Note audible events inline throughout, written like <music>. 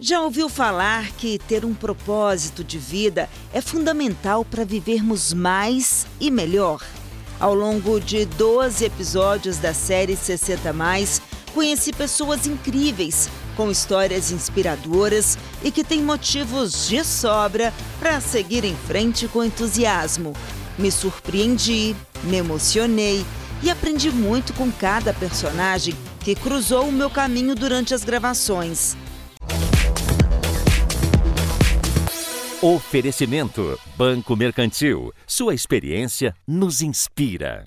Já ouviu falar que ter um propósito de vida é fundamental para vivermos mais e melhor? Ao longo de 12 episódios da série 60 Mais, conheci pessoas incríveis, com histórias inspiradoras e que têm motivos de sobra para seguir em frente com entusiasmo. Me surpreendi, me emocionei e aprendi muito com cada personagem que cruzou o meu caminho durante as gravações. Oferecimento Banco Mercantil. Sua experiência nos inspira.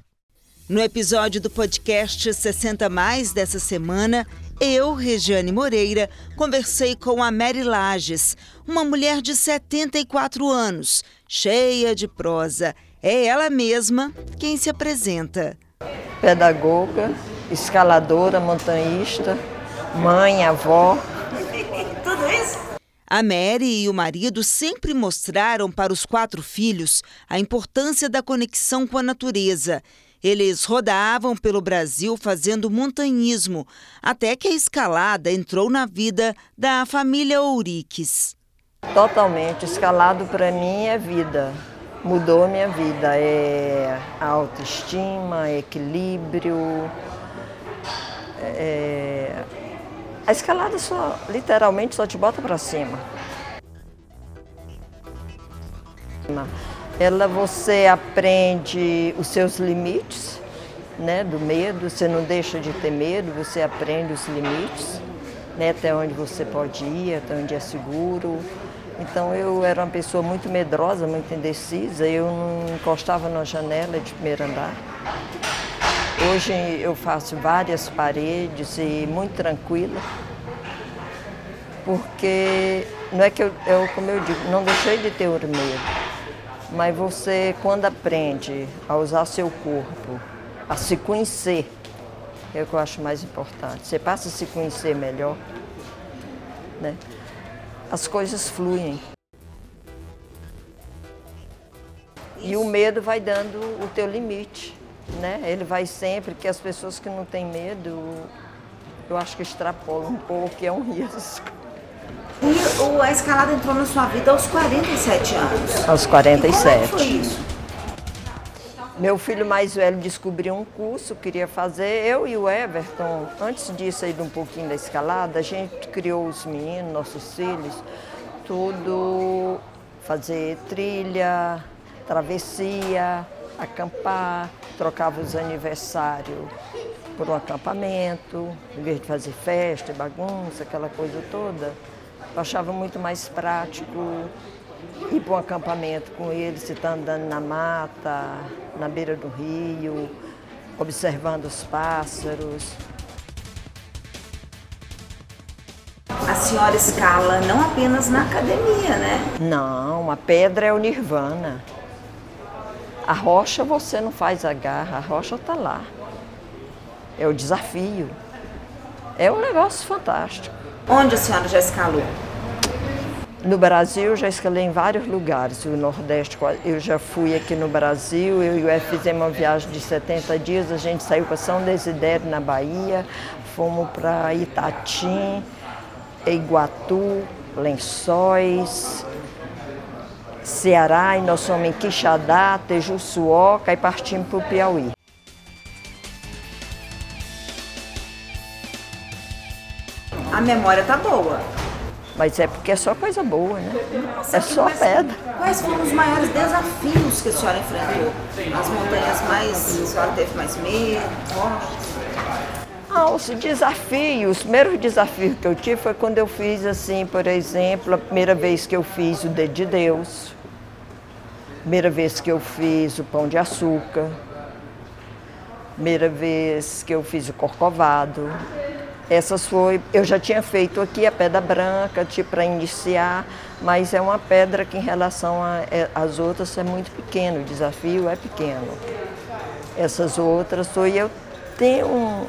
No episódio do podcast 60 Mais dessa semana, eu, Regiane Moreira, conversei com a Mary Lages, uma mulher de 74 anos, cheia de prosa. É ela mesma quem se apresenta. Pedagoga, escaladora, montanhista, mãe, avó. A Mary e o marido sempre mostraram para os quatro filhos a importância da conexão com a natureza. Eles rodavam pelo Brasil fazendo montanhismo, até que a escalada entrou na vida da família Ouriques. Totalmente. Escalado para mim é vida. Mudou minha vida. É autoestima, equilíbrio. É a escalada só, literalmente, só te bota para cima. Ela você aprende os seus limites, né, do medo, você não deixa de ter medo, você aprende os limites, né, até onde você pode ir, até onde é seguro. Então eu era uma pessoa muito medrosa, muito indecisa, eu não encostava na janela de primeiro andar. Hoje eu faço várias paredes e muito tranquila, porque não é que eu, eu, como eu digo, não deixei de ter medo, mas você quando aprende a usar seu corpo, a se conhecer, é o que eu acho mais importante. Você passa a se conhecer melhor, né? As coisas fluem. E o medo vai dando o teu limite né? Ele vai sempre, que as pessoas que não têm medo, eu acho que extrapolam um pouco, que é um risco. E a escalada entrou na sua vida aos 47 anos. Aos 47. E como foi isso? Meu filho mais velho descobriu um curso, queria fazer. Eu e o Everton, antes disso aí de um pouquinho da escalada, a gente criou os meninos, nossos filhos, tudo fazer trilha, travessia, acampar, trocava os aniversários por um acampamento, em vez de fazer festa, bagunça, aquela coisa toda. Eu achava muito mais prático ir para um acampamento com ele, se está andando na mata, na beira do rio, observando os pássaros. A senhora escala não apenas na academia, né? Não, a pedra é o nirvana. A rocha você não faz a garra, a rocha está lá. É o desafio. É um negócio fantástico. Onde a senhora já escalou? No Brasil, já escalei em vários lugares. O Nordeste, eu já fui aqui no Brasil. Eu e o F fizemos uma viagem de 70 dias. A gente saiu para São Desidério, na Bahia. Fomos para Itatim, Iguatu, Lençóis, Ceará e nós somos em Quixadá, Tejuçuoca e partimos para o Piauí. A memória tá boa. Mas é porque é só coisa boa, né? é só mas, pedra. Quais foram os maiores desafios que a senhora enfrentou? As montanhas mais. A senhora teve mais medo? Ah, os desafios, os primeiros desafios que eu tive foi quando eu fiz assim, por exemplo, a primeira vez que eu fiz o Dedo de Deus. Primeira vez que eu fiz o pão de açúcar. Primeira vez que eu fiz o corcovado. Essas foi, eu já tinha feito aqui a pedra branca, tipo para iniciar, mas é uma pedra que em relação às outras é muito pequeno, o desafio é pequeno. Essas outras, foi eu tenho um,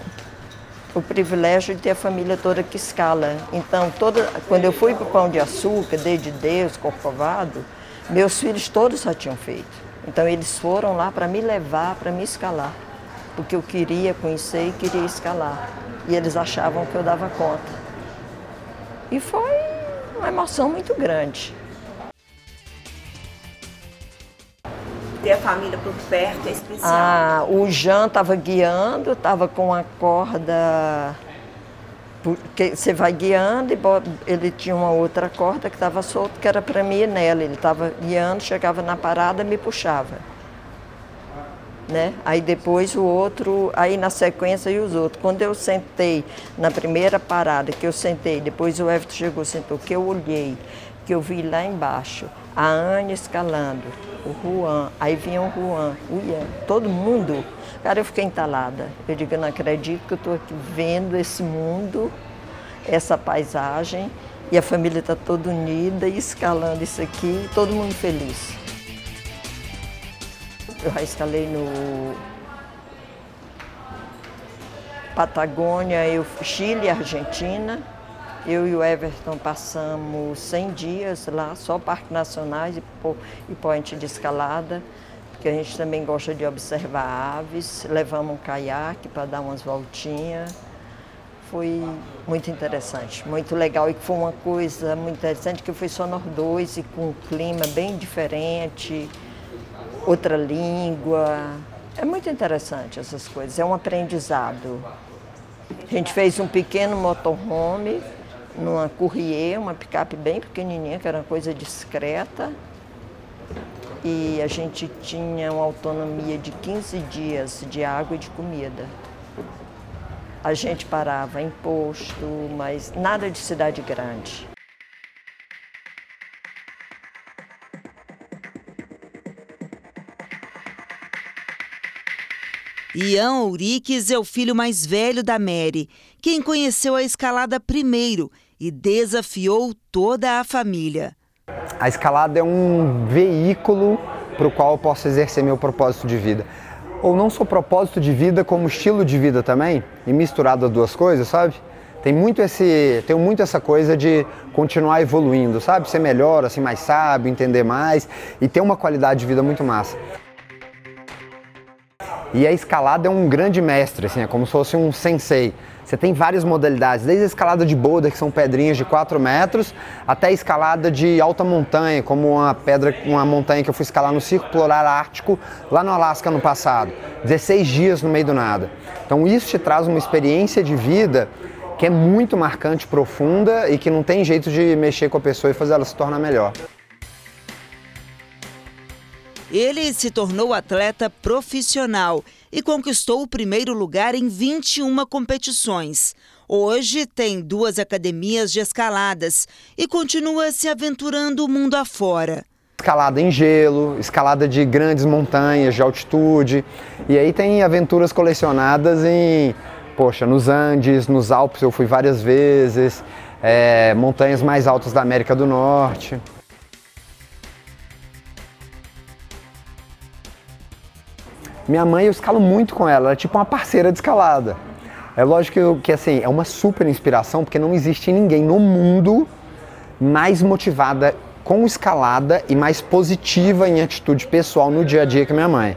o privilégio de ter a família toda que escala. Então, toda, quando eu fui para o Pão de Açúcar, desde Deus, Corcovado, meus filhos todos já tinham feito. Então eles foram lá para me levar, para me escalar. Porque eu queria conhecer e queria escalar. E eles achavam que eu dava conta. E foi uma emoção muito grande. Ter a família por perto é especial. Ah, o Jean estava guiando, estava com a corda. Porque você vai guiando e ele tinha uma outra corda que estava solta, que era para mim e nela. Ele estava guiando, chegava na parada me puxava. Né? Aí depois o outro, aí na sequência e os outros. Quando eu sentei na primeira parada, que eu sentei, depois o Everton chegou, sentou, que eu olhei, que eu vi lá embaixo, a Anne escalando, o Juan, aí vinha o Juan, o Ian, todo mundo. Cara, eu fiquei entalada. Eu digo, eu não acredito que eu estou aqui vendo esse mundo, essa paisagem, e a família está toda unida e escalando isso aqui, todo mundo feliz. Eu já escalei no Patagônia, eu, Chile e Argentina. Eu e o Everton passamos 100 dias lá, só parques nacionais e, e de escalada, porque a gente também gosta de observar aves. Levamos um caiaque para dar umas voltinhas. Foi muito interessante, muito legal. E foi uma coisa muito interessante que foi só nós dois e com um clima bem diferente outra língua. É muito interessante essas coisas, é um aprendizado. A gente fez um pequeno motorhome numa Courrier, uma picape bem pequenininha, que era uma coisa discreta. E a gente tinha uma autonomia de 15 dias de água e de comida. A gente parava em posto, mas nada de cidade grande. Ian Ouriques é o filho mais velho da Mary, quem conheceu a escalada primeiro e desafiou toda a família. A escalada é um veículo para o qual eu posso exercer meu propósito de vida. Ou não só propósito de vida, como estilo de vida também, e misturado as duas coisas, sabe? Tem muito esse, tenho muito essa coisa de continuar evoluindo, sabe? Ser melhor, assim, mais sábio, entender mais e ter uma qualidade de vida muito massa. E a escalada é um grande mestre, assim, é como se fosse um sensei. Você tem várias modalidades, desde a escalada de boulder, que são pedrinhas de 4 metros, até a escalada de alta montanha, como uma pedra, uma montanha que eu fui escalar no Círculo Polar Ártico, lá no Alasca no passado. 16 dias no meio do nada. Então isso te traz uma experiência de vida que é muito marcante, profunda e que não tem jeito de mexer com a pessoa e fazer ela se tornar melhor. Ele se tornou atleta profissional e conquistou o primeiro lugar em 21 competições. Hoje tem duas academias de escaladas e continua se aventurando o mundo afora. Escalada em gelo, escalada de grandes montanhas de altitude. E aí tem aventuras colecionadas em, poxa, nos Andes, nos Alpes eu fui várias vezes, é, montanhas mais altas da América do Norte. Minha mãe, eu escalo muito com ela, ela é tipo uma parceira de escalada. É lógico que, que assim, é uma super inspiração, porque não existe ninguém no mundo mais motivada com escalada e mais positiva em atitude pessoal no dia a dia que minha mãe.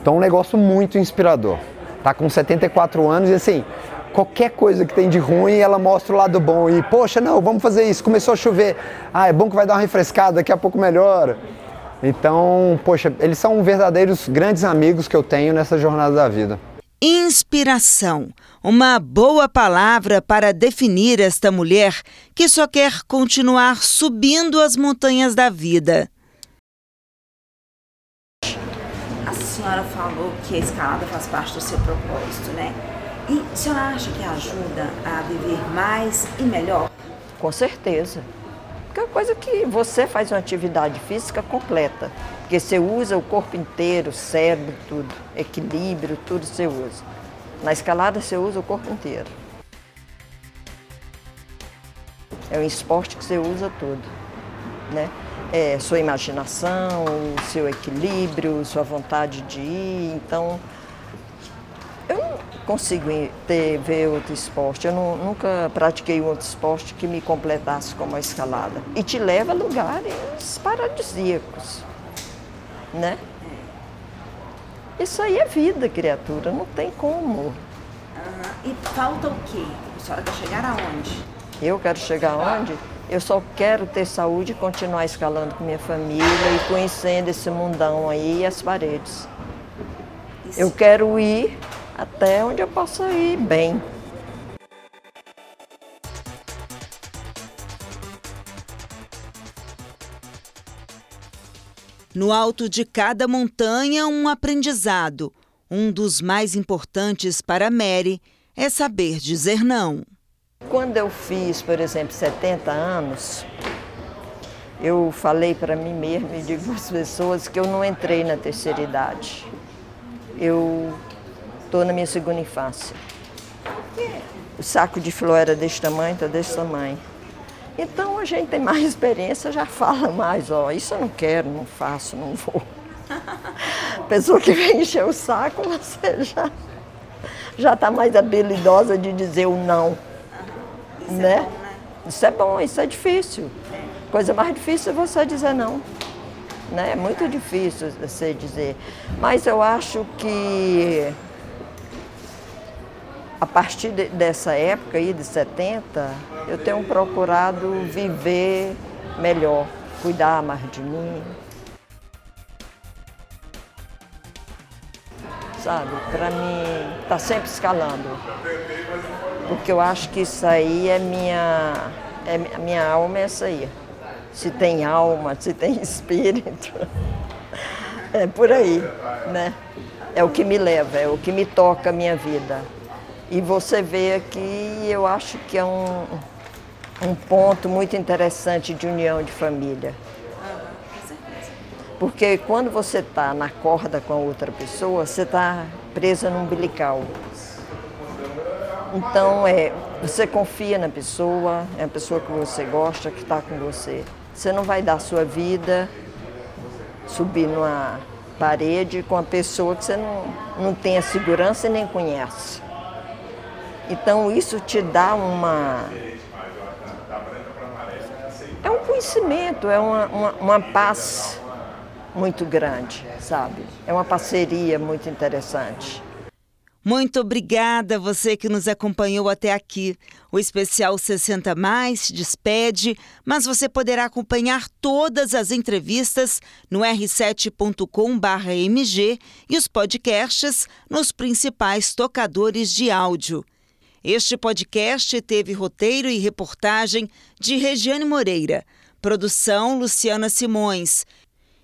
Então, um negócio muito inspirador. Tá com 74 anos e assim, qualquer coisa que tem de ruim, ela mostra o lado bom. E, poxa, não, vamos fazer isso. Começou a chover. Ah, é bom que vai dar uma refrescada, daqui a pouco melhora. Então, poxa, eles são verdadeiros grandes amigos que eu tenho nessa jornada da vida. Inspiração. Uma boa palavra para definir esta mulher que só quer continuar subindo as montanhas da vida. A senhora falou que a escalada faz parte do seu propósito, né? E a senhora acha que ajuda a viver mais e melhor? Com certeza única coisa que você faz uma atividade física completa, porque você usa o corpo inteiro, cérebro, tudo, equilíbrio, tudo você usa. Na escalada você usa o corpo inteiro. É um esporte que você usa tudo, né? É, sua imaginação, seu equilíbrio, sua vontade de ir, então consigo ter, ver outro esporte. Eu não, nunca pratiquei outro esporte que me completasse como a escalada. E te leva a lugares paradisíacos, né? Isso aí é vida, criatura, não tem como. Uhum. E falta o quê? A senhora quer chegar aonde? Eu quero chegar aonde? Eu só quero ter saúde e continuar escalando com minha família e conhecendo esse mundão aí e as paredes. Isso. Eu quero ir até onde eu possa ir bem. No alto de cada montanha, um aprendizado. Um dos mais importantes para Mary é saber dizer não. Quando eu fiz, por exemplo, 70 anos, eu falei para mim mesma e digo às pessoas que eu não entrei na terceira idade. Eu estou na minha segunda infância. O saco de flor era desse tamanho, está desse tamanho. Então a gente tem mais experiência, já fala mais, ó, isso eu não quero, não faço, não vou. Pessoa que vem encher o saco, você já já está mais habilidosa de dizer o não. Isso né? É bom, né? Isso é bom, isso é difícil. É. Coisa mais difícil é você dizer não. Né? É muito difícil você dizer. Mas eu acho que a partir de, dessa época aí, de 70, eu tenho procurado viver melhor, cuidar mais de mim. Sabe, para mim, tá sempre escalando porque eu acho que isso aí é minha, é, a minha alma é essa aí. Se tem alma, se tem <laughs> espírito, é por aí, né? É o que me leva, é o que me toca a minha vida. E você vê aqui, eu acho que é um, um ponto muito interessante de união de família. Porque quando você está na corda com a outra pessoa, você está presa no umbilical. Então, é, você confia na pessoa, é a pessoa que você gosta, que está com você. Você não vai dar sua vida subir numa parede com a pessoa que você não, não tem a segurança e nem conhece. Então, isso te dá uma. É um conhecimento, é uma, uma, uma paz muito grande, sabe? É uma parceria muito interessante. Muito obrigada você que nos acompanhou até aqui. O especial 60 mais despede, mas você poderá acompanhar todas as entrevistas no r7.com/mg e os podcasts nos principais tocadores de áudio. Este podcast teve roteiro e reportagem de Regiane Moreira, produção Luciana Simões,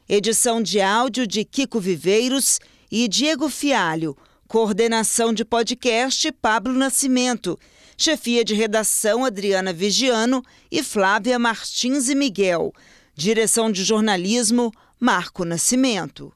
edição de áudio de Kiko Viveiros e Diego Fialho. Coordenação de podcast Pablo Nascimento. Chefia de redação Adriana Vigiano e Flávia Martins e Miguel. Direção de jornalismo Marco Nascimento.